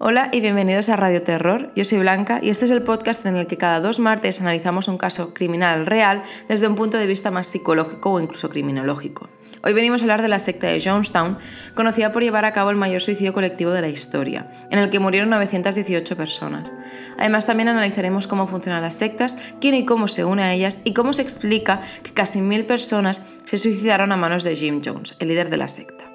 Hola y bienvenidos a Radio Terror. Yo soy Blanca y este es el podcast en el que cada dos martes analizamos un caso criminal real desde un punto de vista más psicológico o incluso criminológico. Hoy venimos a hablar de la secta de Jonestown, conocida por llevar a cabo el mayor suicidio colectivo de la historia, en el que murieron 918 personas. Además, también analizaremos cómo funcionan las sectas, quién y cómo se une a ellas y cómo se explica que casi mil personas se suicidaron a manos de Jim Jones, el líder de la secta.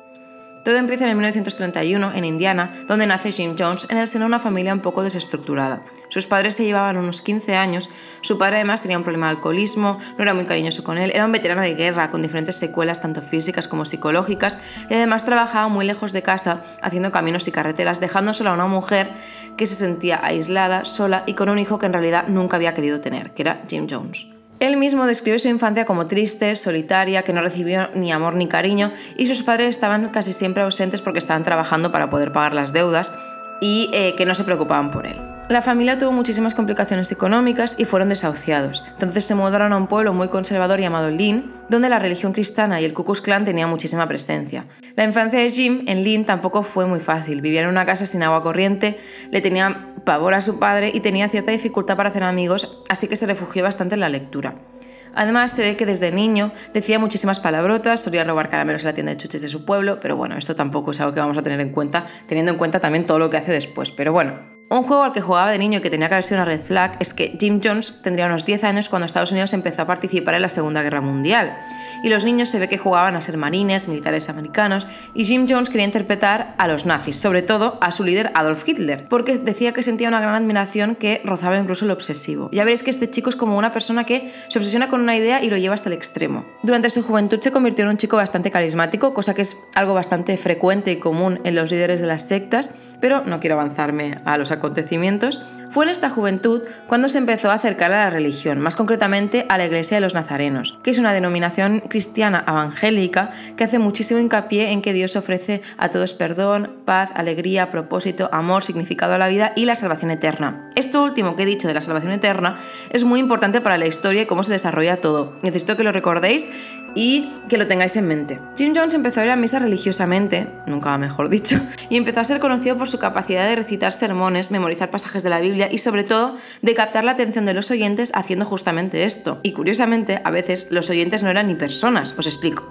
Todo empieza en 1931 en Indiana, donde nace Jim Jones en el seno de una familia un poco desestructurada. Sus padres se llevaban unos 15 años, su padre además tenía un problema de alcoholismo, no era muy cariñoso con él, era un veterano de guerra con diferentes secuelas tanto físicas como psicológicas y además trabajaba muy lejos de casa haciendo caminos y carreteras, dejándosela a una mujer que se sentía aislada, sola y con un hijo que en realidad nunca había querido tener, que era Jim Jones. Él mismo describe su infancia como triste, solitaria, que no recibió ni amor ni cariño y sus padres estaban casi siempre ausentes porque estaban trabajando para poder pagar las deudas y eh, que no se preocupaban por él. La familia tuvo muchísimas complicaciones económicas y fueron desahuciados. Entonces se mudaron a un pueblo muy conservador llamado Lynn, donde la religión cristiana y el Ku Klux Klan tenían muchísima presencia. La infancia de Jim en Lynn tampoco fue muy fácil. Vivía en una casa sin agua corriente, le tenía pavor a su padre y tenía cierta dificultad para hacer amigos, así que se refugió bastante en la lectura. Además, se ve que desde niño decía muchísimas palabrotas, solía robar caramelos en la tienda de chuches de su pueblo, pero bueno, esto tampoco es algo que vamos a tener en cuenta, teniendo en cuenta también todo lo que hace después. Pero bueno, un juego al que jugaba de niño y que tenía que haber sido una red flag es que Jim Jones tendría unos 10 años cuando Estados Unidos empezó a participar en la Segunda Guerra Mundial. Y los niños se ve que jugaban a ser marines, militares americanos, y Jim Jones quería interpretar a los nazis, sobre todo a su líder Adolf Hitler, porque decía que sentía una gran admiración que rozaba incluso lo obsesivo. Ya veréis que este chico es como una persona que se obsesiona con una idea y lo lleva hasta el extremo. Durante su juventud se convirtió en un chico bastante carismático, cosa que es algo bastante frecuente y común en los líderes de las sectas, pero no quiero avanzarme a los acontecimientos, fue en esta juventud cuando se empezó a acercar a la religión, más concretamente a la Iglesia de los Nazarenos, que es una denominación cristiana evangélica que hace muchísimo hincapié en que Dios ofrece a todos perdón, paz, alegría, propósito, amor, significado a la vida y la salvación eterna. Esto último que he dicho de la salvación eterna es muy importante para la historia y cómo se desarrolla todo. Necesito que lo recordéis y que lo tengáis en mente. Jim Jones empezó a ir a misa religiosamente, nunca mejor dicho, y empezó a ser conocido por su capacidad de recitar sermones, memorizar pasajes de la Biblia y sobre todo de captar la atención de los oyentes haciendo justamente esto. Y curiosamente, a veces los oyentes no eran ni personas, os explico.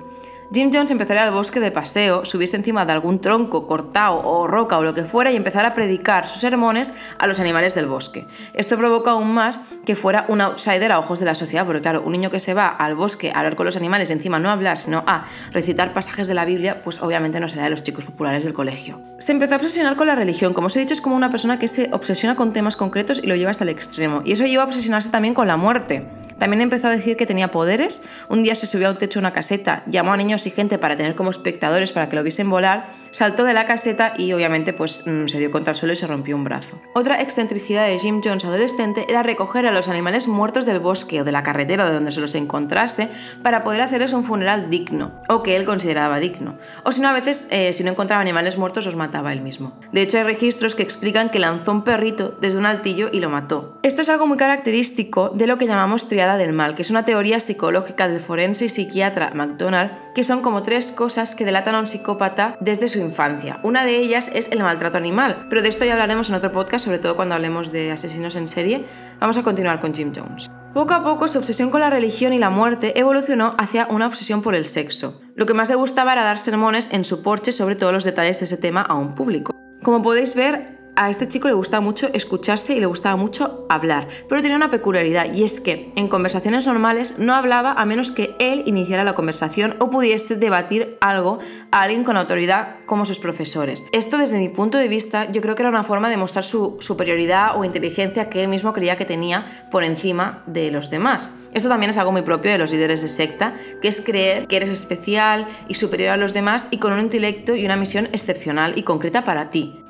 Jim Jones empezaría al bosque de paseo, subirse encima de algún tronco cortado o roca o lo que fuera y empezar a predicar sus sermones a los animales del bosque. Esto provoca aún más que fuera un outsider a ojos de la sociedad, porque claro, un niño que se va al bosque a hablar con los animales y encima no hablar, sino a recitar pasajes de la Biblia, pues obviamente no será de los chicos populares del colegio. Se empezó a obsesionar con la religión, como os he dicho, es como una persona que se obsesiona con temas concretos y lo lleva hasta el extremo. Y eso lleva a obsesionarse también con la muerte. También empezó a decir que tenía poderes. Un día se subió a un techo de una caseta, llamó a niños y gente para tener como espectadores para que lo viesen volar, saltó de la caseta y obviamente pues mm, se dio contra el suelo y se rompió un brazo. Otra excentricidad de Jim Jones adolescente era recoger a los animales muertos del bosque o de la carretera de donde se los encontrase para poder hacerles un funeral digno o que él consideraba digno. O si no, a veces eh, si no encontraba animales muertos los mataba él mismo. De hecho hay registros que explican que lanzó un perrito desde un altillo y lo mató. Esto es algo muy característico de lo que llamamos triada del mal, que es una teoría psicológica del forense y psiquiatra McDonald, que son como tres cosas que delatan a un psicópata desde su infancia. Una de ellas es el maltrato animal, pero de esto ya hablaremos en otro podcast, sobre todo cuando hablemos de asesinos en serie. Vamos a continuar con Jim Jones. Poco a poco su obsesión con la religión y la muerte evolucionó hacia una obsesión por el sexo. Lo que más le gustaba era dar sermones en su porche sobre todos los detalles de ese tema a un público. Como podéis ver, a este chico le gustaba mucho escucharse y le gustaba mucho hablar, pero tenía una peculiaridad y es que en conversaciones normales no hablaba a menos que él iniciara la conversación o pudiese debatir algo a alguien con autoridad como sus profesores. Esto desde mi punto de vista yo creo que era una forma de mostrar su superioridad o inteligencia que él mismo creía que tenía por encima de los demás. Esto también es algo muy propio de los líderes de secta, que es creer que eres especial y superior a los demás y con un intelecto y una misión excepcional y concreta para ti.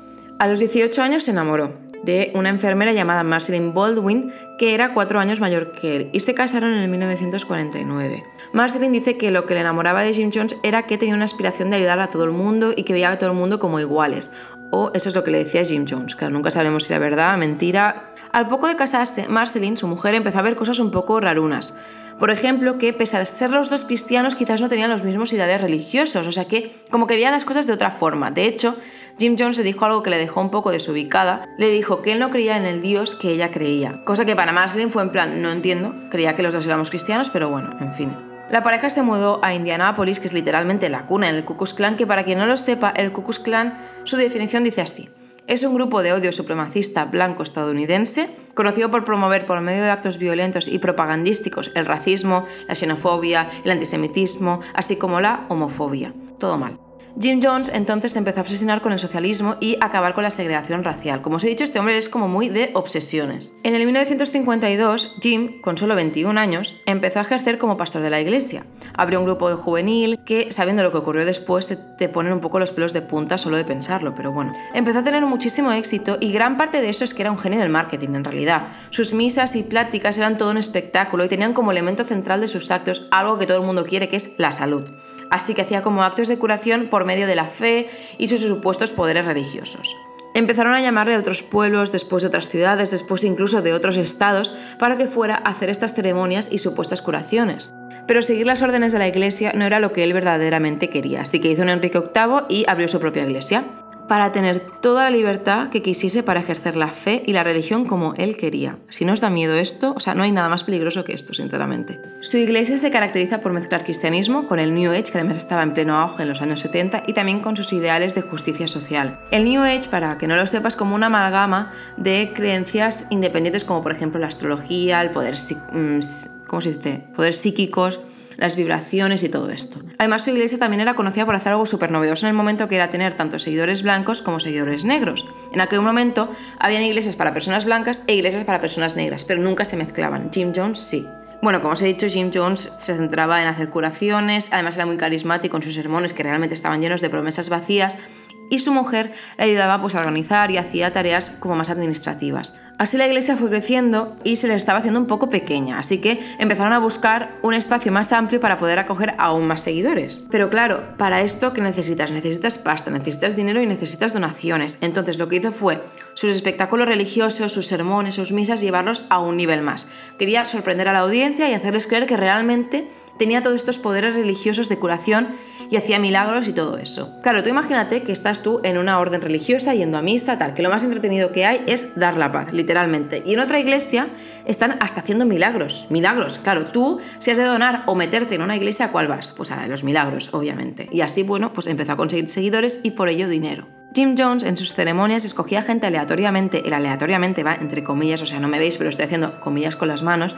A los 18 años se enamoró de una enfermera llamada Marceline Baldwin, que era cuatro años mayor que él, y se casaron en el 1949. Marceline dice que lo que le enamoraba de Jim Jones era que tenía una aspiración de ayudar a todo el mundo y que veía a todo el mundo como iguales. O eso es lo que le decía Jim Jones, que nunca sabemos si era verdad, mentira. Al poco de casarse, Marceline, su mujer, empezó a ver cosas un poco rarunas. Por ejemplo, que pese a ser los dos cristianos, quizás no tenían los mismos ideales religiosos, o sea que como que veían las cosas de otra forma. De hecho, Jim Jones le dijo algo que le dejó un poco desubicada. Le dijo que él no creía en el Dios que ella creía. Cosa que para Marceline fue en plan, no entiendo, creía que los dos éramos cristianos, pero bueno, en fin. La pareja se mudó a Indianápolis, que es literalmente la cuna en el Ku Klux Klan, que para quien no lo sepa, el Ku Klux Klan, su definición dice así. Es un grupo de odio supremacista blanco estadounidense, conocido por promover por medio de actos violentos y propagandísticos el racismo, la xenofobia, el antisemitismo, así como la homofobia. Todo mal. Jim Jones entonces empezó a obsesionar con el socialismo y acabar con la segregación racial. Como os he dicho, este hombre es como muy de obsesiones. En el 1952, Jim, con solo 21 años, empezó a ejercer como pastor de la iglesia. Abrió un grupo de juvenil que, sabiendo lo que ocurrió después, te ponen un poco los pelos de punta solo de pensarlo, pero bueno. Empezó a tener muchísimo éxito y gran parte de eso es que era un genio del marketing en realidad. Sus misas y pláticas eran todo un espectáculo y tenían como elemento central de sus actos algo que todo el mundo quiere, que es la salud así que hacía como actos de curación por medio de la fe y sus supuestos poderes religiosos. Empezaron a llamarle a otros pueblos, después de otras ciudades, después incluso de otros estados, para que fuera a hacer estas ceremonias y supuestas curaciones. Pero seguir las órdenes de la iglesia no era lo que él verdaderamente quería, así que hizo un Enrique VIII y abrió su propia iglesia para tener toda la libertad que quisiese para ejercer la fe y la religión como él quería. Si no os da miedo esto, o sea, no hay nada más peligroso que esto, sinceramente. Su iglesia se caracteriza por mezclar cristianismo con el New Age, que además estaba en pleno auge en los años 70, y también con sus ideales de justicia social. El New Age, para que no lo sepas, como una amalgama de creencias independientes como por ejemplo la astrología, el poder, mm, ¿cómo se dice? poder psíquicos, las vibraciones y todo esto. Además, su iglesia también era conocida por hacer algo súper novedoso en el momento que era tener tanto seguidores blancos como seguidores negros. En aquel momento habían iglesias para personas blancas e iglesias para personas negras, pero nunca se mezclaban. Jim Jones sí. Bueno, como os he dicho, Jim Jones se centraba en hacer curaciones, además era muy carismático en sus sermones que realmente estaban llenos de promesas vacías y su mujer le ayudaba pues, a organizar y hacía tareas como más administrativas. Así la iglesia fue creciendo y se le estaba haciendo un poco pequeña, así que empezaron a buscar un espacio más amplio para poder acoger aún más seguidores. Pero claro, para esto, ¿qué necesitas? Necesitas pasta, necesitas dinero y necesitas donaciones. Entonces lo que hizo fue sus espectáculos religiosos, sus sermones, sus misas, llevarlos a un nivel más. Quería sorprender a la audiencia y hacerles creer que realmente tenía todos estos poderes religiosos de curación y hacía milagros y todo eso. Claro, tú imagínate que estás tú en una orden religiosa yendo a misa, tal, que lo más entretenido que hay es dar la paz, literalmente. Y en otra iglesia están hasta haciendo milagros, milagros. Claro, tú si has de donar o meterte en una iglesia, ¿a cuál vas? Pues a los milagros, obviamente. Y así, bueno, pues empezó a conseguir seguidores y por ello dinero. Jim Jones en sus ceremonias escogía gente aleatoriamente, el aleatoriamente va entre comillas, o sea, no me veis, pero estoy haciendo comillas con las manos,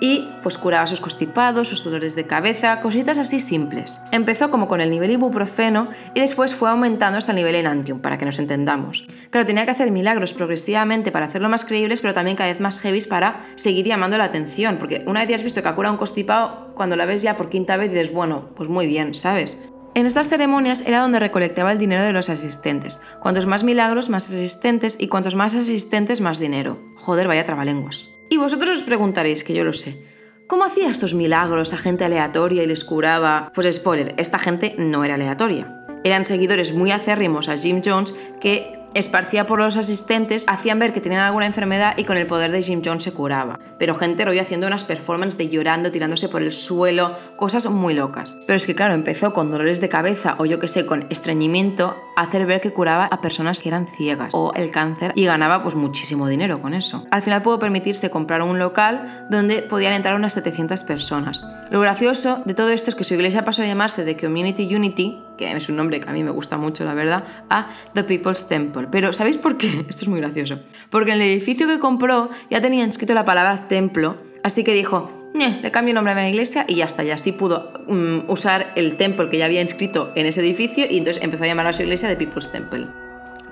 y pues curaba sus constipados, sus dolores de cabeza, cositas así simples. Empezó como con el nivel ibuprofeno y después fue aumentando hasta el nivel enantium, para que nos entendamos. Claro, tenía que hacer milagros progresivamente para hacerlo más creíbles, pero también cada vez más heavy para seguir llamando la atención, porque una vez ya has visto que ha curado un constipado, cuando la ves ya por quinta vez dices, bueno, pues muy bien, ¿sabes? En estas ceremonias era donde recolectaba el dinero de los asistentes. Cuantos más milagros, más asistentes, y cuantos más asistentes, más dinero. Joder, vaya trabalenguas. Y vosotros os preguntaréis, que yo lo sé, ¿cómo hacía estos milagros a gente aleatoria y les curaba? Pues spoiler, esta gente no era aleatoria. Eran seguidores muy acérrimos a Jim Jones que esparcía por los asistentes, hacían ver que tenían alguna enfermedad y con el poder de Jim Jones se curaba. Pero gente rollo haciendo unas performances de llorando, tirándose por el suelo, cosas muy locas. Pero es que claro, empezó con dolores de cabeza o yo que sé, con estreñimiento, a hacer ver que curaba a personas que eran ciegas o el cáncer y ganaba pues muchísimo dinero con eso. Al final pudo permitirse comprar un local donde podían entrar unas 700 personas. Lo gracioso de todo esto es que su iglesia pasó a llamarse The Community Unity, que es un nombre que a mí me gusta mucho, la verdad, a The People's Temple. Pero ¿sabéis por qué? Esto es muy gracioso. Porque en el edificio que compró ya tenía escrito la palabra templo, así que dijo, le cambio el nombre a mi iglesia y ya está. Y así pudo mm, usar el templo que ya había inscrito en ese edificio y entonces empezó a llamar a su iglesia The People's Temple.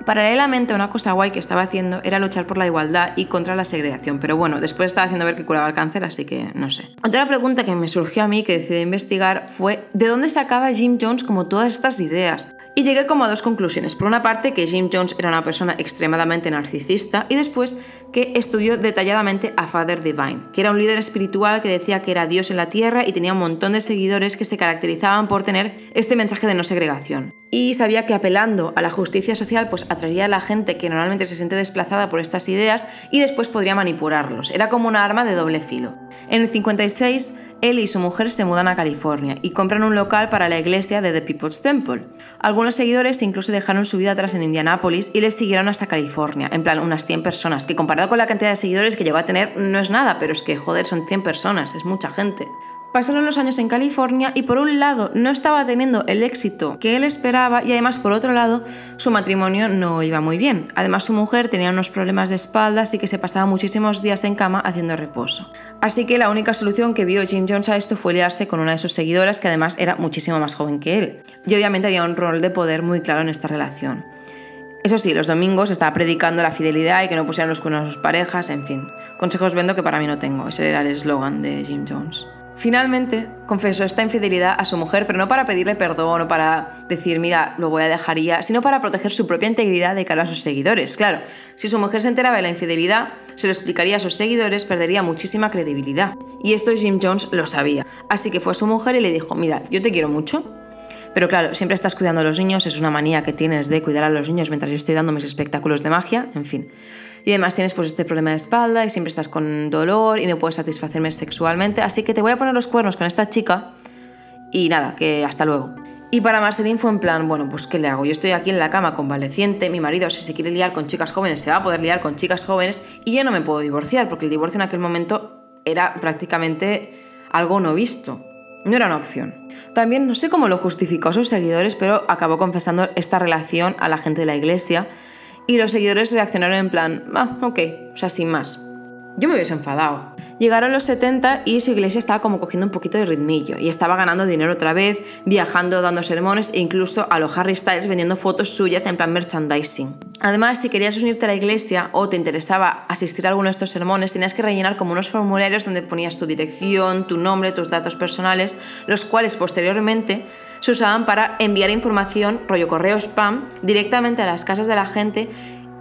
Paralelamente, una cosa guay que estaba haciendo era luchar por la igualdad y contra la segregación, pero bueno, después estaba haciendo ver que curaba el cáncer, así que no sé. Otra pregunta que me surgió a mí, que decidí investigar, fue ¿de dónde sacaba Jim Jones como todas estas ideas? Y llegué como a dos conclusiones. Por una parte, que Jim Jones era una persona extremadamente narcisista y después que estudió detalladamente a Father Divine, que era un líder espiritual que decía que era Dios en la tierra y tenía un montón de seguidores que se caracterizaban por tener este mensaje de no segregación. Y sabía que apelando a la justicia social pues atraería a la gente que normalmente se siente desplazada por estas ideas y después podría manipularlos. Era como una arma de doble filo. En el 56 él y su mujer se mudan a California y compran un local para la iglesia de The People's Temple. Algunos seguidores incluso dejaron su vida atrás en Indianápolis y les siguieron hasta California, en plan unas 100 personas, que comparado con la cantidad de seguidores que llegó a tener no es nada, pero es que joder, son 100 personas, es mucha gente. Pasaron los años en California y por un lado no estaba teniendo el éxito que él esperaba y además por otro lado su matrimonio no iba muy bien. Además su mujer tenía unos problemas de espalda así que se pasaba muchísimos días en cama haciendo reposo. Así que la única solución que vio Jim Jones a esto fue liarse con una de sus seguidoras que además era muchísimo más joven que él. Y obviamente había un rol de poder muy claro en esta relación. Eso sí, los domingos estaba predicando la fidelidad y que no pusieran los cuernos a sus parejas, en fin. Consejos vendo que para mí no tengo, ese era el eslogan de Jim Jones. Finalmente, confesó esta infidelidad a su mujer, pero no para pedirle perdón o para decir, mira, lo voy a dejar ya, sino para proteger su propia integridad de cara a sus seguidores. Claro, si su mujer se enteraba de la infidelidad, se lo explicaría a sus seguidores, perdería muchísima credibilidad. Y esto Jim Jones lo sabía. Así que fue a su mujer y le dijo, mira, yo te quiero mucho, pero claro, siempre estás cuidando a los niños, es una manía que tienes de cuidar a los niños mientras yo estoy dando mis espectáculos de magia, en fin. Y además tienes pues este problema de espalda y siempre estás con dolor y no puedes satisfacerme sexualmente, así que te voy a poner los cuernos con esta chica y nada, que hasta luego. Y para Marceline fue en plan, bueno, pues ¿qué le hago? Yo estoy aquí en la cama convaleciente, mi marido si se quiere liar con chicas jóvenes se va a poder liar con chicas jóvenes y yo no me puedo divorciar porque el divorcio en aquel momento era prácticamente algo no visto. No era una opción. También no sé cómo lo justificó a sus seguidores, pero acabó confesando esta relación a la gente de la iglesia y los seguidores reaccionaron en plan, ah, ok, o sea, sin más. Yo me hubiese enfadado. Llegaron los 70 y su iglesia estaba como cogiendo un poquito de ritmillo y estaba ganando dinero otra vez, viajando, dando sermones e incluso a los Harry Styles vendiendo fotos suyas en plan merchandising. Además, si querías unirte a la iglesia o te interesaba asistir a alguno de estos sermones, tenías que rellenar como unos formularios donde ponías tu dirección, tu nombre, tus datos personales, los cuales posteriormente se usaban para enviar información, rollo correo spam, directamente a las casas de la gente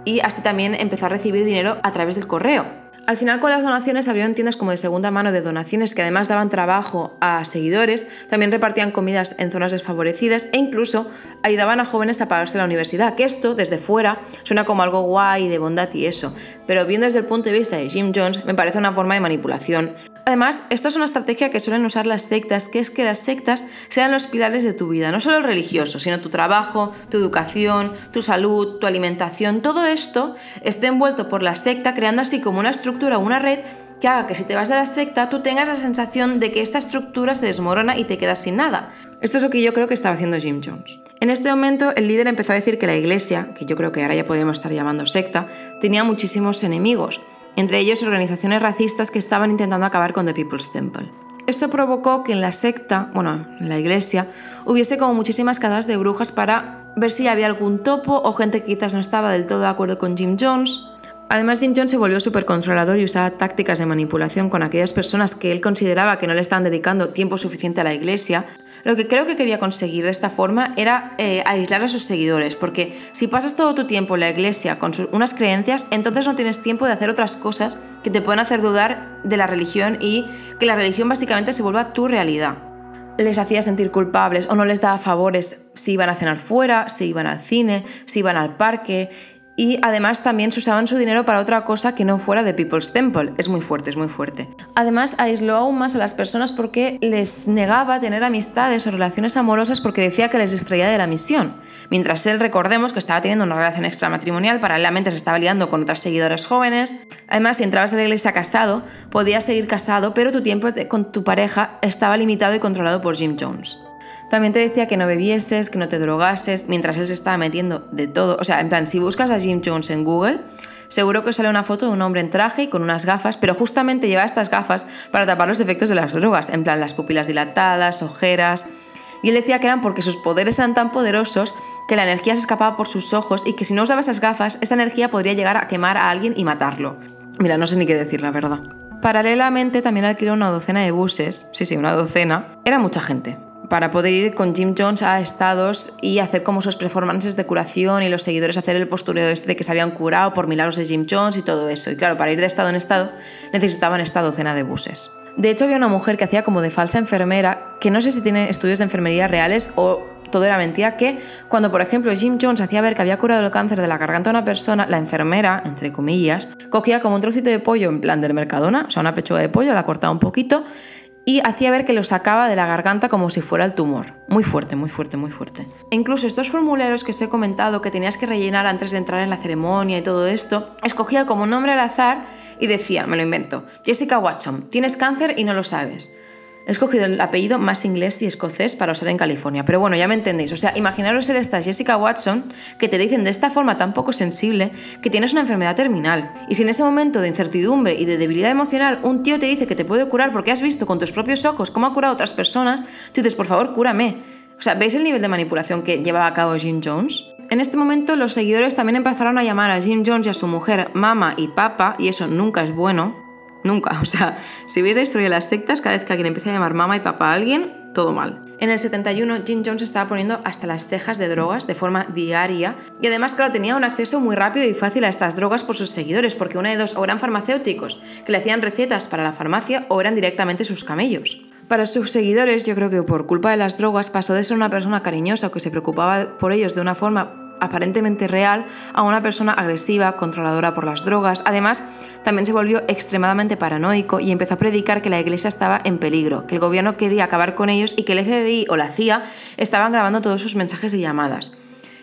y así también empezó a recibir dinero a través del correo. Al final con las donaciones abrieron tiendas como de segunda mano de donaciones que además daban trabajo a seguidores, también repartían comidas en zonas desfavorecidas e incluso ayudaban a jóvenes a pagarse la universidad, que esto desde fuera suena como algo guay de bondad y eso, pero viendo desde el punto de vista de Jim Jones me parece una forma de manipulación. Además, esto es una estrategia que suelen usar las sectas, que es que las sectas sean los pilares de tu vida, no solo el religioso, sino tu trabajo, tu educación, tu salud, tu alimentación, todo esto esté envuelto por la secta creando así como una estructura o una red que haga que si te vas de la secta tú tengas la sensación de que esta estructura se desmorona y te quedas sin nada. Esto es lo que yo creo que estaba haciendo Jim Jones. En este momento el líder empezó a decir que la iglesia, que yo creo que ahora ya podríamos estar llamando secta, tenía muchísimos enemigos entre ellos organizaciones racistas que estaban intentando acabar con The People's Temple. Esto provocó que en la secta, bueno, en la iglesia, hubiese como muchísimas cadas de brujas para ver si había algún topo o gente que quizás no estaba del todo de acuerdo con Jim Jones. Además, Jim Jones se volvió súper controlador y usaba tácticas de manipulación con aquellas personas que él consideraba que no le estaban dedicando tiempo suficiente a la iglesia lo que creo que quería conseguir de esta forma era eh, aislar a sus seguidores, porque si pasas todo tu tiempo en la iglesia con unas creencias, entonces no tienes tiempo de hacer otras cosas que te pueden hacer dudar de la religión y que la religión básicamente se vuelva tu realidad. Les hacía sentir culpables o no les daba favores si iban a cenar fuera, si iban al cine, si iban al parque y además también se usaban su dinero para otra cosa que no fuera de People's Temple. Es muy fuerte, es muy fuerte. Además, aisló aún más a las personas porque les negaba tener amistades o relaciones amorosas porque decía que les distraía de la misión. Mientras él, recordemos que estaba teniendo una relación extramatrimonial, paralelamente se estaba liando con otras seguidoras jóvenes. Además, si entrabas a la iglesia casado, podías seguir casado, pero tu tiempo con tu pareja estaba limitado y controlado por Jim Jones. También te decía que no bebieses, que no te drogases, mientras él se estaba metiendo de todo. O sea, en plan, si buscas a Jim Jones en Google, seguro que sale una foto de un hombre en traje y con unas gafas, pero justamente lleva estas gafas para tapar los efectos de las drogas, en plan las pupilas dilatadas, ojeras. Y él decía que eran porque sus poderes eran tan poderosos que la energía se escapaba por sus ojos y que si no usaba esas gafas, esa energía podría llegar a quemar a alguien y matarlo. Mira, no sé ni qué decir, la verdad. Paralelamente también alquiló una docena de buses, sí, sí, una docena. Era mucha gente para poder ir con Jim Jones a estados y hacer como sus performances de curación y los seguidores hacer el postureo este de que se habían curado por milagros de Jim Jones y todo eso. Y claro, para ir de estado en estado necesitaban esta docena de buses. De hecho, había una mujer que hacía como de falsa enfermera, que no sé si tiene estudios de enfermería reales o todo era mentira, que cuando, por ejemplo, Jim Jones hacía ver que había curado el cáncer de la garganta a una persona, la enfermera, entre comillas, cogía como un trocito de pollo en plan del Mercadona, o sea, una pechuga de pollo, la cortaba un poquito y hacía ver que lo sacaba de la garganta como si fuera el tumor. Muy fuerte, muy fuerte, muy fuerte. E incluso estos formularios que os he comentado que tenías que rellenar antes de entrar en la ceremonia y todo esto, escogía como nombre al azar y decía, me lo invento, Jessica Watson, tienes cáncer y no lo sabes. He escogido el apellido más inglés y escocés para usar en California, pero bueno, ya me entendéis. O sea, imaginaros ser esta Jessica Watson que te dicen de esta forma tan poco sensible que tienes una enfermedad terminal. Y si en ese momento de incertidumbre y de debilidad emocional un tío te dice que te puede curar porque has visto con tus propios ojos cómo ha curado a otras personas, tú dices, por favor, cúrame. O sea, ¿veis el nivel de manipulación que llevaba a cabo Jim Jones? En este momento los seguidores también empezaron a llamar a Jim Jones y a su mujer mamá y papa, y eso nunca es bueno, Nunca. O sea, si veis la historia de las sectas, cada vez que alguien empieza a llamar mamá y papá a alguien, todo mal. En el 71, Jim Jones estaba poniendo hasta las cejas de drogas de forma diaria y además, claro, tenía un acceso muy rápido y fácil a estas drogas por sus seguidores, porque una de dos o eran farmacéuticos que le hacían recetas para la farmacia o eran directamente sus camellos. Para sus seguidores, yo creo que por culpa de las drogas pasó de ser una persona cariñosa que se preocupaba por ellos de una forma aparentemente real a una persona agresiva, controladora por las drogas. Además, también se volvió extremadamente paranoico y empezó a predicar que la iglesia estaba en peligro, que el gobierno quería acabar con ellos y que el FBI o la CIA estaban grabando todos sus mensajes y llamadas.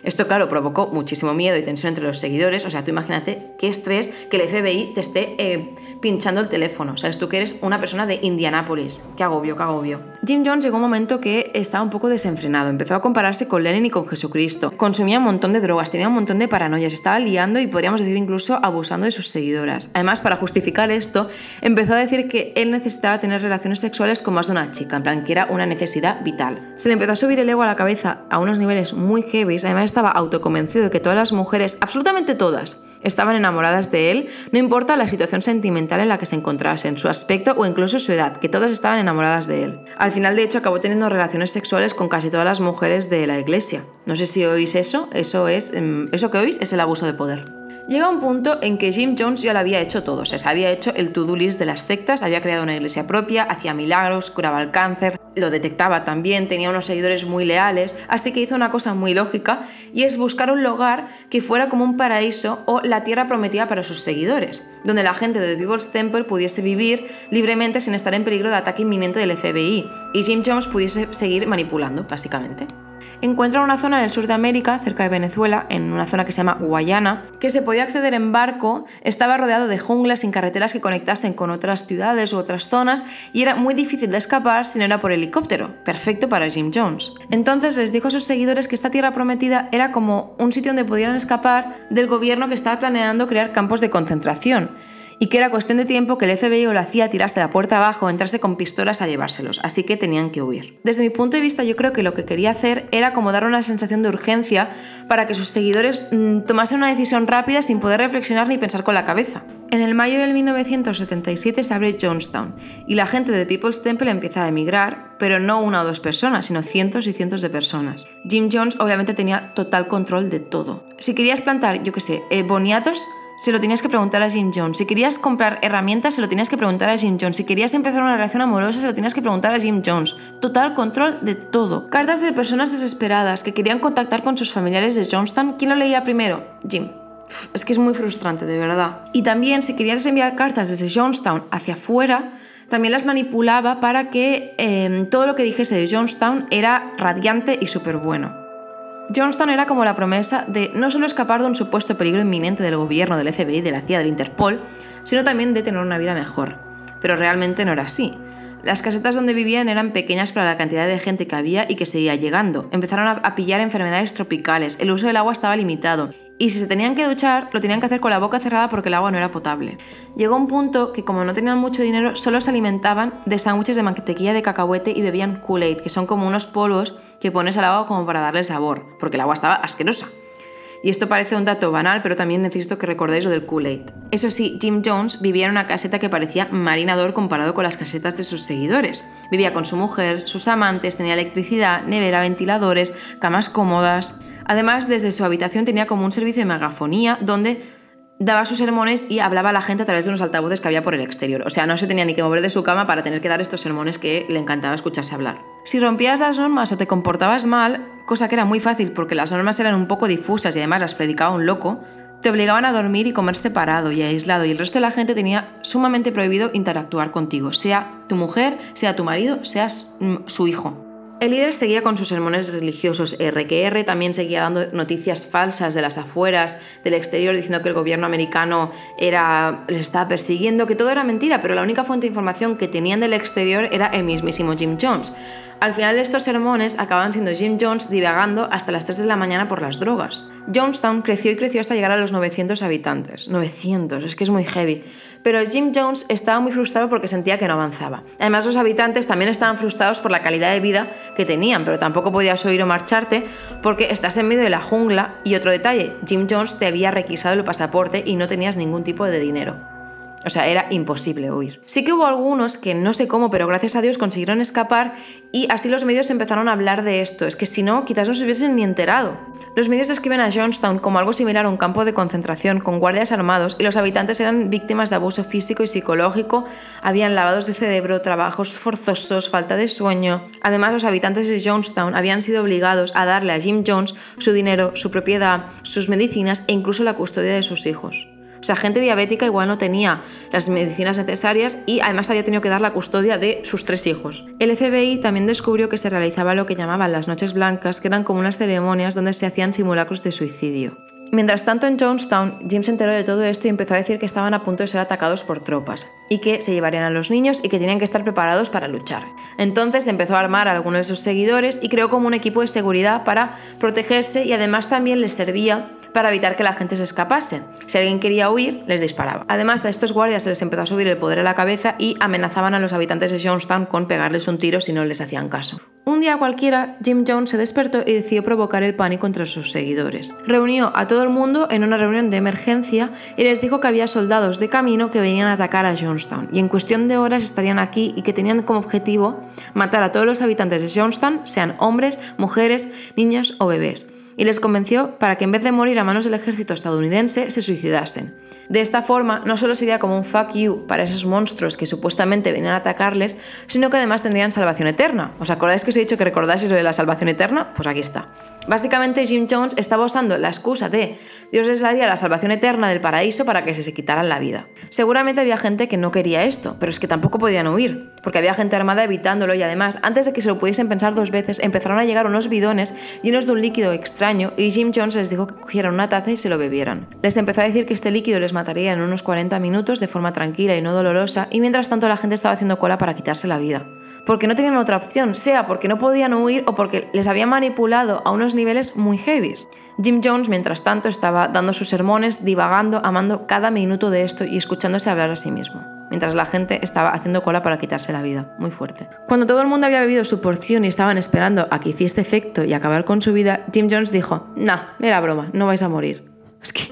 Esto, claro, provocó muchísimo miedo y tensión entre los seguidores. O sea, tú imagínate qué estrés que el FBI te esté eh, pinchando el teléfono. Sabes, tú que eres una persona de Indianápolis. Qué agobio, qué agobio. Jim Jones llegó un momento que estaba un poco desenfrenado. Empezó a compararse con Lenin y con Jesucristo. Consumía un montón de drogas, tenía un montón de paranoias, estaba liando y podríamos decir incluso abusando de sus seguidoras. Además, para justificar esto, empezó a decir que él necesitaba tener relaciones sexuales con más de una chica, en plan que era una necesidad vital. Se le empezó a subir el ego a la cabeza a unos niveles muy heavy. Además, estaba autoconvencido de que todas las mujeres, absolutamente todas, estaban enamoradas de él, no importa la situación sentimental en la que se encontrasen, su aspecto o incluso su edad, que todas estaban enamoradas de él. Al final, de hecho, acabó teniendo relaciones sexuales con casi todas las mujeres de la iglesia. No sé si oís eso, eso es em, eso que oís es el abuso de poder. Llega un punto en que Jim Jones ya lo había hecho todo, o sea, se había hecho el to-do list de las sectas, había creado una iglesia propia, hacía milagros, curaba el cáncer, lo detectaba también, tenía unos seguidores muy leales, así que hizo una cosa muy lógica y es buscar un lugar que fuera como un paraíso o la tierra prometida para sus seguidores, donde la gente de The People's Temple pudiese vivir libremente sin estar en peligro de ataque inminente del FBI y Jim Jones pudiese seguir manipulando, básicamente encuentra una zona en el sur de América, cerca de Venezuela, en una zona que se llama Guayana, que se podía acceder en barco, estaba rodeado de junglas sin carreteras que conectasen con otras ciudades u otras zonas y era muy difícil de escapar si no era por helicóptero, perfecto para Jim Jones. Entonces les dijo a sus seguidores que esta tierra prometida era como un sitio donde pudieran escapar del gobierno que estaba planeando crear campos de concentración y que era cuestión de tiempo que el FBI o la CIA tirase la puerta abajo, entrase con pistolas a llevárselos, así que tenían que huir. Desde mi punto de vista yo creo que lo que quería hacer era como dar una sensación de urgencia para que sus seguidores mm, tomasen una decisión rápida sin poder reflexionar ni pensar con la cabeza. En el mayo del 1977 se abre Jonestown y la gente de People's Temple empieza a emigrar, pero no una o dos personas, sino cientos y cientos de personas. Jim Jones obviamente tenía total control de todo. Si querías plantar, yo qué sé, eh, boniatos, se lo tenías que preguntar a Jim Jones. Si querías comprar herramientas, se lo tenías que preguntar a Jim Jones. Si querías empezar una relación amorosa, se lo tenías que preguntar a Jim Jones. Total control de todo. Cartas de personas desesperadas que querían contactar con sus familiares de Johnstown. ¿Quién lo leía primero? Jim. es que es muy frustrante, de verdad. Y también, si querías enviar cartas desde Johnstown hacia afuera, también las manipulaba para que em, todo lo que dijese de Johnstown era radiante y súper bueno. Johnston era como la promesa de no solo escapar de un supuesto peligro inminente del gobierno, del FBI, de la CIA, del Interpol, sino también de tener una vida mejor. Pero realmente no era así. Las casetas donde vivían eran pequeñas para la cantidad de gente que había y que seguía llegando. Empezaron a pillar enfermedades tropicales, el uso del agua estaba limitado y si se tenían que duchar, lo tenían que hacer con la boca cerrada porque el agua no era potable. Llegó un punto que como no tenían mucho dinero, solo se alimentaban de sándwiches de mantequilla de cacahuete y bebían Kool-Aid, que son como unos polvos que pones al agua como para darle sabor, porque el agua estaba asquerosa. Y esto parece un dato banal, pero también necesito que recordéis lo del Kool-Aid. Eso sí, Jim Jones vivía en una caseta que parecía marinador comparado con las casetas de sus seguidores. Vivía con su mujer, sus amantes, tenía electricidad, nevera, ventiladores, camas cómodas. Además, desde su habitación tenía como un servicio de megafonía donde daba sus sermones y hablaba a la gente a través de unos altavoces que había por el exterior. O sea, no se tenía ni que mover de su cama para tener que dar estos sermones que le encantaba escucharse hablar. Si rompías las normas o te comportabas mal, cosa que era muy fácil porque las normas eran un poco difusas y además las predicaba un loco, Te obligaban a dormir y comer separado y aislado y el resto de la gente tenía sumamente prohibido interactuar contigo, sea tu mujer, sea tu marido, seas mm, su hijo. El líder seguía con sus sermones religiosos RQR, también seguía dando noticias falsas de las afueras, del exterior, diciendo que el gobierno americano era, les estaba persiguiendo, que todo era mentira, pero la única fuente de información que tenían del exterior era el mismísimo Jim Jones. Al final de estos sermones acababan siendo Jim Jones divagando hasta las 3 de la mañana por las drogas. Jonestown creció y creció hasta llegar a los 900 habitantes. 900, es que es muy heavy. Pero Jim Jones estaba muy frustrado porque sentía que no avanzaba. Además, los habitantes también estaban frustrados por la calidad de vida que tenían, pero tampoco podías oír o marcharte porque estás en medio de la jungla. Y otro detalle, Jim Jones te había requisado el pasaporte y no tenías ningún tipo de dinero. O sea, era imposible huir. Sí que hubo algunos que no sé cómo, pero gracias a Dios consiguieron escapar y así los medios empezaron a hablar de esto. Es que si no, quizás no se hubiesen ni enterado. Los medios describen a Johnstown como algo similar a un campo de concentración con guardias armados y los habitantes eran víctimas de abuso físico y psicológico, habían lavados de cerebro, trabajos forzosos, falta de sueño. Además, los habitantes de Johnstown habían sido obligados a darle a Jim Jones su dinero, su propiedad, sus medicinas e incluso la custodia de sus hijos. O sea, gente diabética igual no tenía las medicinas necesarias y además había tenido que dar la custodia de sus tres hijos. El FBI también descubrió que se realizaba lo que llamaban las noches blancas, que eran como unas ceremonias donde se hacían simulacros de suicidio. Mientras tanto, en Jonestown, Jim se enteró de todo esto y empezó a decir que estaban a punto de ser atacados por tropas y que se llevarían a los niños y que tenían que estar preparados para luchar. Entonces empezó a armar a algunos de sus seguidores y creó como un equipo de seguridad para protegerse y además también les servía para evitar que la gente se escapase. Si alguien quería huir, les disparaba. Además, a estos guardias se les empezó a subir el poder a la cabeza y amenazaban a los habitantes de Jonestown con pegarles un tiro si no les hacían caso. Un día cualquiera, Jim Jones se despertó y decidió provocar el pánico entre sus seguidores. Reunió a todo el mundo en una reunión de emergencia y les dijo que había soldados de camino que venían a atacar a Jonestown y en cuestión de horas estarían aquí y que tenían como objetivo matar a todos los habitantes de Jonestown, sean hombres, mujeres, niños o bebés y les convenció para que en vez de morir a manos del ejército estadounidense se suicidasen. De esta forma, no solo sería como un fuck you para esos monstruos que supuestamente venían a atacarles, sino que además tendrían salvación eterna. ¿Os acordáis que os he dicho que recordáis lo de la salvación eterna? Pues aquí está. Básicamente Jim Jones estaba usando la excusa de Dios les daría la salvación eterna del paraíso para que se, se quitaran la vida. Seguramente había gente que no quería esto, pero es que tampoco podían huir, porque había gente armada evitándolo y además, antes de que se lo pudiesen pensar dos veces, empezaron a llegar unos bidones llenos de un líquido extraño y Jim Jones les dijo que cogieran una taza y se lo bebieran. Les empezó a decir que este líquido les mataría en unos 40 minutos de forma tranquila y no dolorosa y mientras tanto la gente estaba haciendo cola para quitarse la vida porque no tenían otra opción, sea porque no podían huir o porque les habían manipulado a unos niveles muy heavies. Jim Jones, mientras tanto, estaba dando sus sermones, divagando, amando cada minuto de esto y escuchándose hablar a sí mismo, mientras la gente estaba haciendo cola para quitarse la vida, muy fuerte. Cuando todo el mundo había bebido su porción y estaban esperando a que hiciese efecto y acabar con su vida, Jim Jones dijo, nah, era broma, no vais a morir. Es que,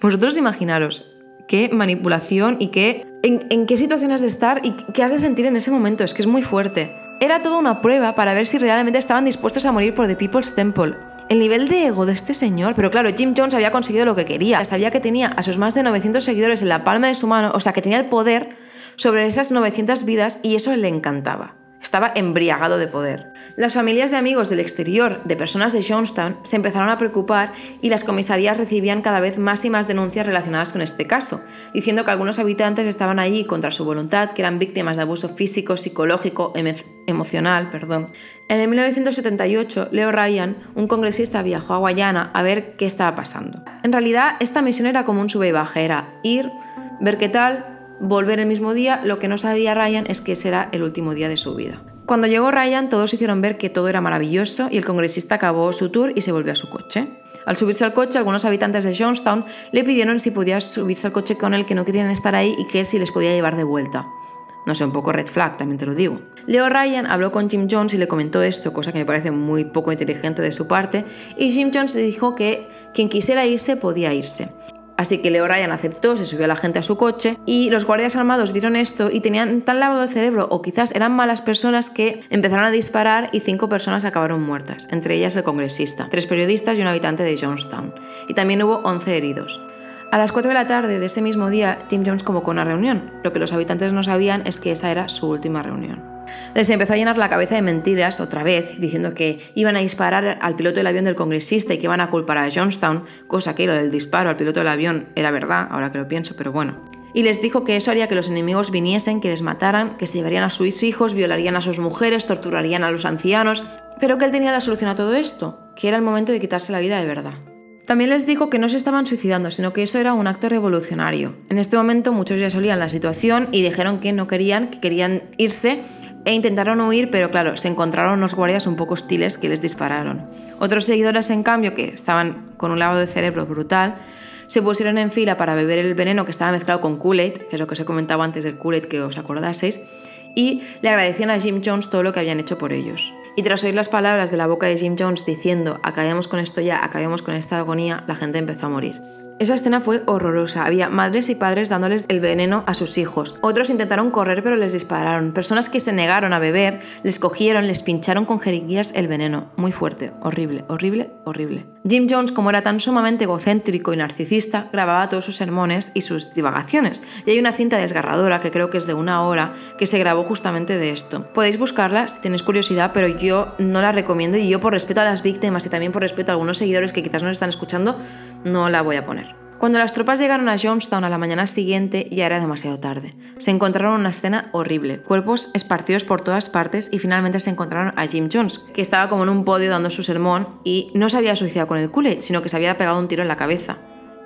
vosotros imaginaros, qué manipulación y qué, en, qué situaciones de estar y qué has de sentir en ese momento. Es que es muy fuerte. Era toda una prueba para ver si realmente estaban dispuestos a morir por The People's Temple. El nivel de ego de este señor, pero claro, Jim Jones había conseguido lo que quería. Sabía que tenía a sus más de 900 seguidores en la palma de su mano, o sea, que tenía el poder sobre esas 900 vidas y eso le encantaba. Estaba embriagado de poder. Las familias de amigos del exterior de personas de Jonestown se empezaron a preocupar y las comisarías recibían cada vez más y más denuncias relacionadas con este caso, diciendo que algunos habitantes estaban allí contra su voluntad, que eran víctimas de abuso físico, psicológico, emocional. Perdón. En el 1978, Leo Ryan, un congresista, viajó a Guayana a ver qué estaba pasando. En realidad, esta misión era como un sube y baja, era ir, ver qué tal, volver el mismo día, lo que no sabía Ryan es que será el último día de su vida. Cuando llegó Ryan, todos hicieron ver que todo era maravilloso y el congresista acabó su tour y se volvió a su coche. Al subirse al coche, algunos habitantes de Jonestown le pidieron si podía subirse al coche con él, que no querían estar ahí y que si les podía llevar de vuelta. No sé, un poco red flag, también te lo digo. Leo Ryan habló con Jim Jones y le comentó esto, cosa que me parece muy poco inteligente de su parte, y Jim Jones le dijo que quien quisiera irse podía irse. Así que Leo Ryan aceptó, se subió la gente a su coche y los guardias armados vieron esto y tenían tan lavado el cerebro o quizás eran malas personas que empezaron a disparar y cinco personas acabaron muertas, entre ellas el congresista, tres periodistas y un habitante de Jonestown. Y también hubo 11 heridos. A las 4 de la tarde de ese mismo día, Jim Jones convocó una reunión. Lo que los habitantes no sabían es que esa era su última reunión. Les empezó a llenar la cabeza de mentiras otra vez, diciendo que iban a disparar al piloto del avión del congresista y que iban a culpar a Johnstown, cosa que lo del disparo al piloto del avión era verdad, ahora que lo pienso, pero bueno. Y les dijo que eso haría que los enemigos viniesen, que les mataran, que se llevarían a sus hijos, violarían a sus mujeres, torturarían a los ancianos, pero que él tenía la solución a todo esto, que era el momento de quitarse la vida de verdad. También les dijo que no se estaban suicidando, sino que eso era un acto revolucionario. En este momento muchos ya solían la situación y dijeron que no querían, que querían irse e intentaron huir, pero claro, se encontraron unos guardias un poco hostiles que les dispararon. Otros seguidores, en cambio, que estaban con un lavado de cerebro brutal, se pusieron en fila para beber el veneno que estaba mezclado con Kool-Aid, que es lo que os he comentado antes del Kool-Aid que os acordaseis, y le agradecían a Jim Jones todo lo que habían hecho por ellos. Y tras oír las palabras de la boca de Jim Jones diciendo acabemos con esto ya, acabemos con esta agonía, la gente empezó a morir. Esa escena fue horrorosa. Había madres y padres dándoles el veneno a sus hijos. Otros intentaron correr pero les dispararon. Personas que se negaron a beber les cogieron, les pincharon con jeringuillas el veneno. Muy fuerte, horrible, horrible, horrible. Jim Jones, como era tan sumamente egocéntrico y narcisista, grababa todos sus sermones y sus divagaciones. Y hay una cinta desgarradora que creo que es de una hora que se grabó justamente de esto. Podéis buscarla si tenéis curiosidad, pero yo no la recomiendo y yo por respeto a las víctimas y también por respeto a algunos seguidores que quizás no están escuchando, no la voy a poner. Cuando las tropas llegaron a Jonestown a la mañana siguiente ya era demasiado tarde. Se encontraron una escena horrible, cuerpos esparcidos por todas partes y finalmente se encontraron a Jim Jones, que estaba como en un podio dando su sermón y no se había suicidado con el cullet, sino que se había pegado un tiro en la cabeza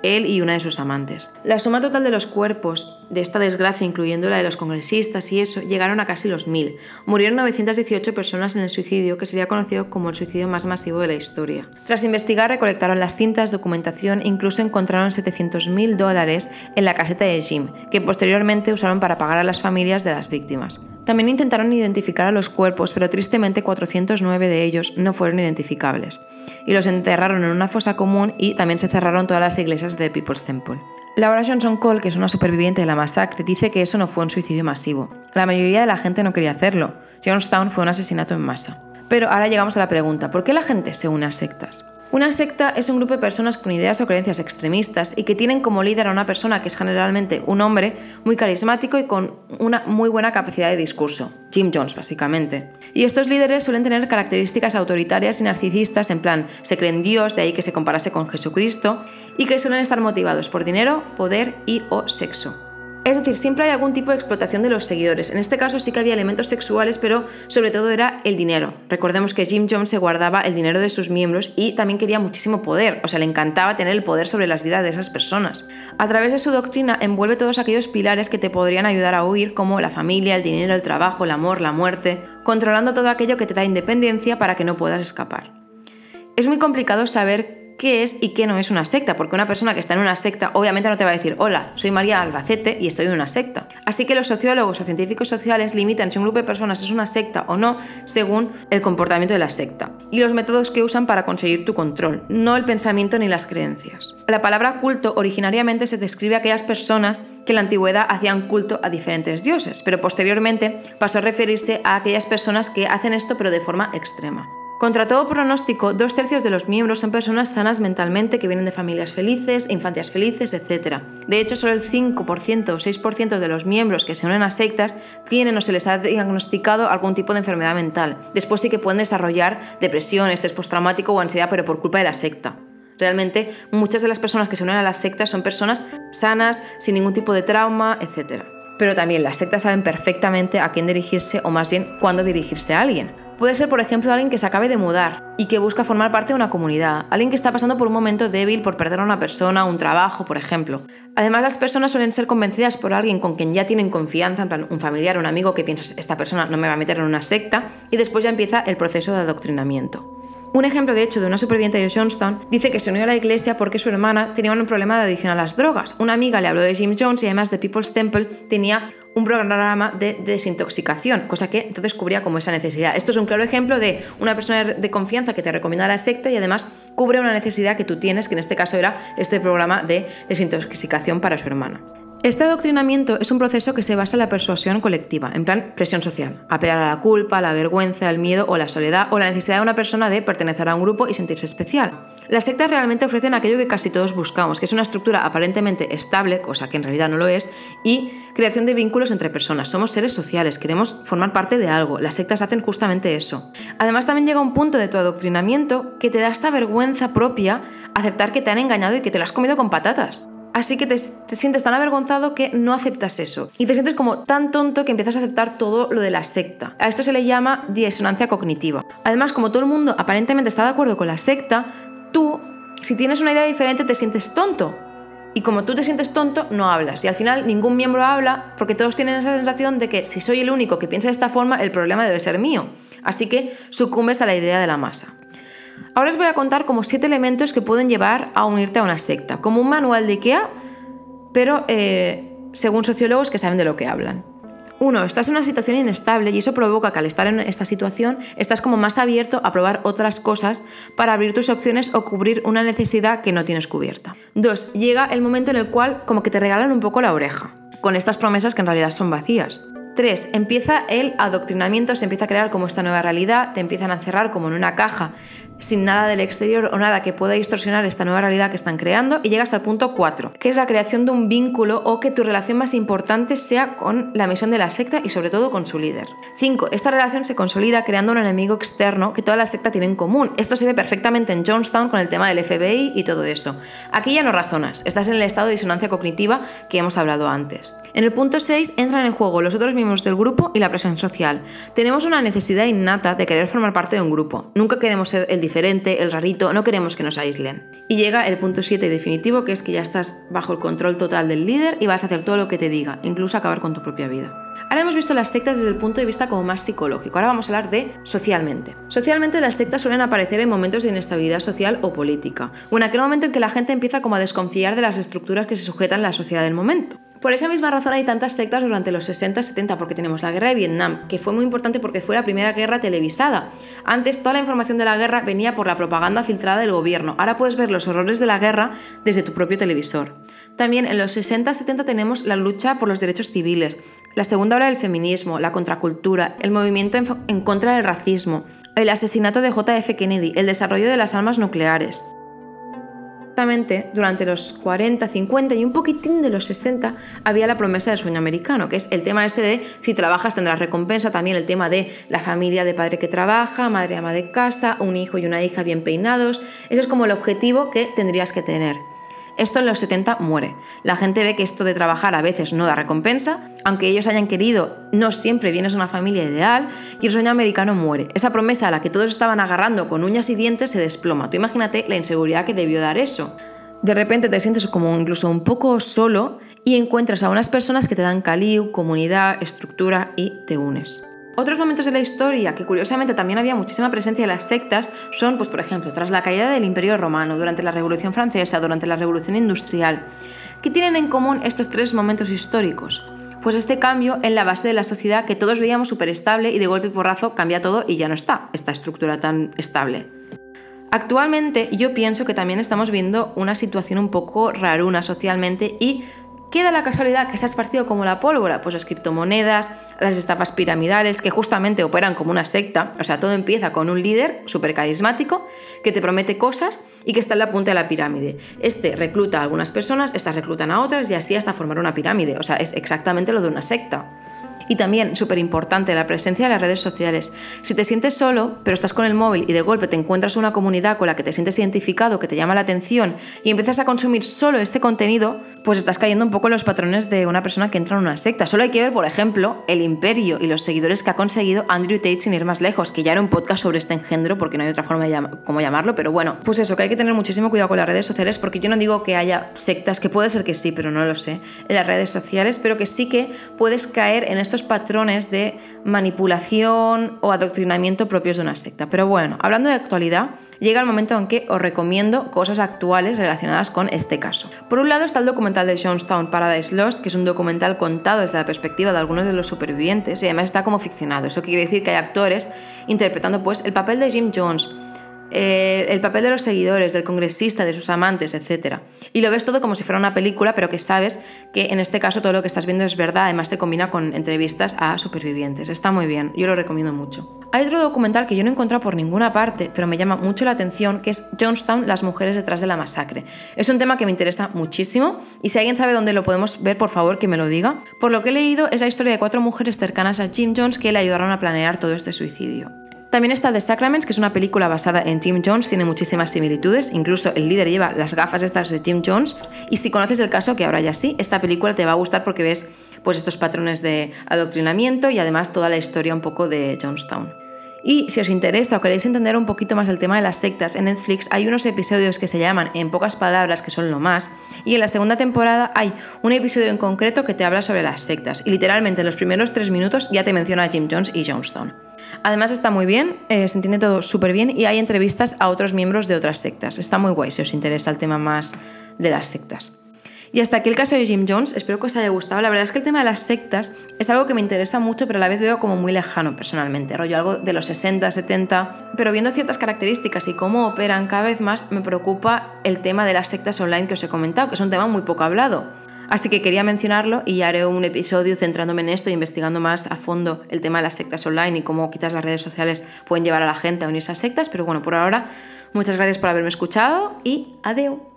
él y una de sus amantes. La suma total de los cuerpos de esta desgracia, incluyendo la de los congresistas y eso, llegaron a casi los mil. Murieron 918 personas en el suicidio, que sería conocido como el suicidio más masivo de la historia. Tras investigar, recolectaron las cintas, documentación e incluso encontraron 700.000 dólares en la caseta de Jim, que posteriormente usaron para pagar a las familias de las víctimas. También intentaron identificar a los cuerpos, pero tristemente 409 de ellos no fueron identificables. Y los enterraron en una fosa común y también se cerraron todas las iglesias de People's Temple. Laura Johnson Cole, que es una superviviente de la masacre, dice que eso no fue un suicidio masivo. La mayoría de la gente no quería hacerlo. Johnstown fue un asesinato en masa. Pero ahora llegamos a la pregunta, ¿por qué la gente se une a sectas? Una secta es un grupo de personas con ideas o creencias extremistas y que tienen como líder a una persona que es generalmente un hombre muy carismático y con una muy buena capacidad de discurso, Jim Jones básicamente. Y estos líderes suelen tener características autoritarias y narcisistas, en plan, se creen Dios, de ahí que se comparase con Jesucristo, y que suelen estar motivados por dinero, poder y o sexo. Es decir, siempre hay algún tipo de explotación de los seguidores. En este caso sí que había elementos sexuales, pero sobre todo era el dinero. Recordemos que Jim Jones se guardaba el dinero de sus miembros y también quería muchísimo poder, o sea, le encantaba tener el poder sobre las vidas de esas personas. A través de su doctrina envuelve todos aquellos pilares que te podrían ayudar a huir, como la familia, el dinero, el trabajo, el amor, la muerte, controlando todo aquello que te da independencia para que no puedas escapar. Es muy complicado saber qué es y qué no es una secta, porque una persona que está en una secta obviamente no te va a decir, hola, soy María Albacete y estoy en una secta. Así que los sociólogos o científicos sociales limitan si un grupo de personas es una secta o no según el comportamiento de la secta y los métodos que usan para conseguir tu control, no el pensamiento ni las creencias. La palabra culto originariamente se describe a aquellas personas que en la antigüedad hacían culto a diferentes dioses, pero posteriormente pasó a referirse a aquellas personas que hacen esto pero de forma extrema. Contra todo pronóstico, dos tercios de los miembros son personas sanas mentalmente que vienen de familias felices, infancias felices, etc. De hecho, solo el 5% o 6% de los miembros que se unen a sectas tienen o se les ha diagnosticado algún tipo de enfermedad mental. Después sí que pueden desarrollar depresión, estrés postraumático o ansiedad, pero por culpa de la secta. Realmente, muchas de las personas que se unen a las sectas son personas sanas, sin ningún tipo de trauma, etc. Pero también las sectas saben perfectamente a quién dirigirse o más bien cuándo dirigirse a alguien. Puede ser, por ejemplo, alguien que se acabe de mudar y que busca formar parte de una comunidad, alguien que está pasando por un momento débil por perder a una persona, un trabajo, por ejemplo. Además, las personas suelen ser convencidas por alguien con quien ya tienen confianza, en plan un familiar, un amigo que piensas, esta persona no me va a meter en una secta, y después ya empieza el proceso de adoctrinamiento. Un ejemplo, de hecho, de una superviviente de Johnstown dice que se unió a la iglesia porque su hermana tenía un problema de adicción a las drogas. Una amiga le habló de Jim Jones y además de People's Temple tenía un programa de desintoxicación, cosa que entonces cubría como esa necesidad. Esto es un claro ejemplo de una persona de confianza que te recomienda la secta y además cubre una necesidad que tú tienes, que en este caso era este programa de desintoxicación para su hermana. Este adoctrinamiento es un proceso que se basa en la persuasión colectiva, en plan presión social, apelar a la culpa, la vergüenza, el miedo o la soledad o la necesidad de una persona de pertenecer a un grupo y sentirse especial. Las sectas realmente ofrecen aquello que casi todos buscamos, que es una estructura aparentemente estable, cosa que en realidad no lo es, y creación de vínculos entre personas. Somos seres sociales, queremos formar parte de algo. Las sectas hacen justamente eso. Además también llega un punto de tu adoctrinamiento que te da esta vergüenza propia aceptar que te han engañado y que te lo has comido con patatas. Así que te, sientes tan avergonzado que no aceptas eso. Y te sientes como tan tonto que empiezas a aceptar todo lo de la secta. A esto se le llama disonancia cognitiva. Además, como todo el mundo aparentemente está de acuerdo con la secta, tú, si tienes una idea diferente, te sientes tonto. Y como tú te sientes tonto, no hablas. Y al final ningún miembro habla porque todos tienen esa sensación de que si soy el único que piensa de esta forma, el problema debe ser mío. Así que sucumbes a la idea de la masa. Ahora os voy a contar como siete elementos que pueden llevar a unirte a una secta, como un manual de IKEA, pero eh, según sociólogos que saben de lo que hablan. Uno, estás en una situación inestable y eso provoca que al estar en esta situación estás como más abierto a probar otras cosas para abrir tus opciones o cubrir una necesidad que no tienes cubierta. Dos, llega el momento en el cual como que te regalan un poco la oreja, con estas promesas que en realidad son vacías. Tres, empieza el adoctrinamiento, se empieza a crear como esta nueva realidad, te empiezan a encerrar como en una caja sin nada del exterior o nada que pueda distorsionar esta nueva realidad que están creando y llega hasta el punto 4, que es la creación de un vínculo o que tu relación más importante sea con la misión de la secta y sobre todo con su líder. 5. Esta relación se consolida creando un enemigo externo que toda la secta tiene en común. Esto se ve perfectamente en Jonestown con el tema del FBI y todo eso. Aquí ya no razonas, estás en el estado de disonancia cognitiva que hemos hablado antes. En el punto 6 entran en juego los otros miembros del grupo y la presión social. Tenemos una necesidad innata de querer formar parte de un grupo. Nunca queremos ser el el rarito, no queremos que nos aíslen. Y llega el punto 7 definitivo, que es que ya estás bajo el control total del líder y vas a hacer todo lo que te diga, incluso acabar con tu propia vida. Ahora hemos visto las sectas desde el punto de vista como más psicológico. Ahora vamos a hablar de socialmente. Socialmente las sectas suelen aparecer en momentos de inestabilidad social o política, o en aquel momento en que la gente empieza como a desconfiar de las estructuras que se sujetan a la sociedad del momento. Por esa misma razón hay tantas sectas durante los 60-70, porque tenemos la guerra de Vietnam, que fue muy importante porque fue la primera guerra televisada. Antes toda la información de la guerra venía por la propaganda filtrada del gobierno. Ahora puedes ver los horrores de la guerra desde tu propio televisor. También en los 60-70 tenemos la lucha por los derechos civiles, la segunda ola del feminismo, la contracultura, el movimiento en contra del racismo, el asesinato de JF Kennedy, el desarrollo de las armas nucleares. Exactamente, durante los 40, 50 y un poquitín de los 60 había la promesa del sueño americano, que es el tema este de si trabajas tendrás recompensa, también el tema de la familia de padre que trabaja, madre ama de casa, un hijo y una hija bien peinados. Eso es como el objetivo que tendrías que tener. Esto en los 70 muere. La gente ve que esto de trabajar a veces no da recompensa, aunque ellos hayan querido, no siempre vienes a una familia ideal y el sueño americano muere. Esa promesa a la que todos estaban agarrando con uñas y dientes se desploma. Tú imagínate la inseguridad que debió dar eso. De repente te sientes como incluso un poco solo y encuentras a unas personas que te dan caliu, comunidad, estructura y te unes. Otros momentos de la historia que curiosamente también había muchísima presencia de las sectas son, pues por ejemplo, tras la caída del Imperio Romano, durante la Revolución Francesa, durante la Revolución Industrial. ¿Qué tienen en común estos tres momentos históricos? Pues este cambio en la base de la sociedad que todos veíamos súper estable y de golpe y porrazo cambia todo y ya no está esta estructura tan estable. Actualmente yo pienso que también estamos viendo una situación un poco raruna socialmente y Queda la casualidad que se ha esparcido como la pólvora, pues las criptomonedas, las estafas piramidales que justamente operan como una secta, o sea, todo empieza con un líder súper carismático que te promete cosas y que está en la punta de la pirámide. Este recluta a algunas personas, estas reclutan a otras y así hasta formar una pirámide, o sea, es exactamente lo de una secta. Y también, súper importante, la presencia de las redes sociales. Si te sientes solo, pero estás con el móvil y de golpe te encuentras una comunidad con la que te sientes identificado, que te llama la atención y empiezas a consumir solo este contenido, pues estás cayendo un poco en los patrones de una persona que entra en una secta. Solo hay que ver, por ejemplo, el imperio y los seguidores que ha conseguido Andrew Tate sin ir más lejos, que ya era un podcast sobre este engendro, porque no hay otra forma de cómo llamarlo, pero bueno, pues eso, que hay que tener muchísimo cuidado con las redes sociales, porque yo no digo que haya sectas, que puede ser que sí, pero no lo sé, en las redes sociales, pero que sí que puedes caer en estos patrones de manipulación o adoctrinamiento propios de una secta. Pero bueno, hablando de actualidad, llega el momento en que os recomiendo cosas actuales relacionadas con este caso. Por un lado está el documental de Jonestown Paradise Lost, que es un documental contado desde la perspectiva de algunos de los supervivientes y además está como ficcionado. Eso quiere decir que hay actores interpretando pues el papel de Jim Jones eh, el papel de los seguidores, del congresista, de sus amantes, etc. Y lo ves todo como si fuera una película, pero que sabes que en este caso todo lo que estás viendo es verdad, además se combina con entrevistas a supervivientes. Está muy bien, yo lo recomiendo mucho. Hay otro documental que yo no he encontrado por ninguna parte, pero me llama mucho la atención, que es Jonestown, las mujeres detrás de la masacre. Es un tema que me interesa muchísimo y si alguien sabe dónde lo podemos ver, por favor que me lo diga. Por lo que he leído, es la historia de cuatro mujeres cercanas a Jim Jones que le ayudaron a planear todo este suicidio. También está The Sacraments, que es una película basada en Jim Jones, tiene muchísimas similitudes, incluso el líder lleva las gafas estas de Jim Jones, y si conoces el caso, que ahora ya sí, esta película te va a gustar porque ves pues estos patrones de adoctrinamiento y además toda la historia un poco de Jonestown. Y si os interesa o queréis entender un poquito más el tema de las sectas, en Netflix hay unos episodios que se llaman En pocas palabras, que son lo más, y en la segunda temporada hay un episodio en concreto que te habla sobre las sectas, y literalmente en los primeros tres minutos ya te menciona a Jim Jones y Jonestown. Además está muy bien, eh, se entiende todo súper bien y hay entrevistas a otros miembros de otras sectas. Está muy guay si os interesa el tema más de las sectas. Y hasta aquí el caso de Jim Jones, espero que os haya gustado. La verdad es que el tema de las sectas es algo que me interesa mucho, pero a la vez veo como muy lejano personalmente, rollo algo de los 60, 70, pero viendo ciertas características y cómo operan cada vez más, me preocupa el tema de las sectas online que os he comentado, que es un tema muy poco hablado. Así que quería mencionarlo y haré un episodio centrándome en esto, investigando más a fondo el tema de las sectas online y cómo quizás las redes sociales pueden llevar a la gente a unirse a sectas. Pero bueno, por ahora, muchas gracias por haberme escuchado y adiós.